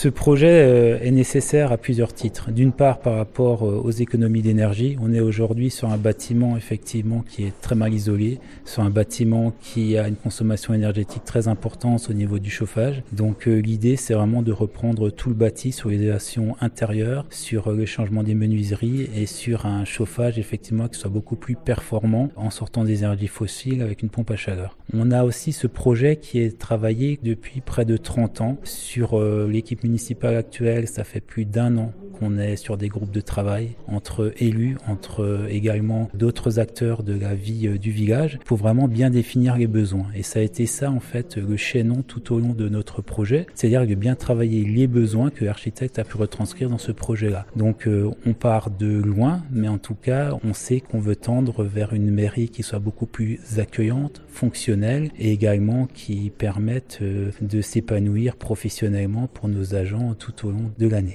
Ce projet euh, est nécessaire à plusieurs titres. D'une part, par rapport euh, aux économies d'énergie, on est aujourd'hui sur un bâtiment effectivement qui est très mal isolé, sur un bâtiment qui a une consommation énergétique très importante au niveau du chauffage. Donc euh, l'idée, c'est vraiment de reprendre tout le bâti sur l'isolation intérieure, sur le changement des menuiseries et sur un chauffage effectivement qui soit beaucoup plus performant en sortant des énergies fossiles avec une pompe à chaleur. On a aussi ce projet qui est travaillé depuis près de 30 ans sur l'équipe municipale actuelle, ça fait plus d'un an qu'on est sur des groupes de travail entre élus, entre également d'autres acteurs de la vie euh, du village, pour vraiment bien définir les besoins. Et ça a été ça, en fait, le chaînon tout au long de notre projet, c'est-à-dire de bien travailler les besoins que l'architecte a pu retranscrire dans ce projet-là. Donc, euh, on part de loin, mais en tout cas, on sait qu'on veut tendre vers une mairie qui soit beaucoup plus accueillante, fonctionnelle et également qui permette euh, de s'épanouir professionnellement pour nos agents tout au long de l'année.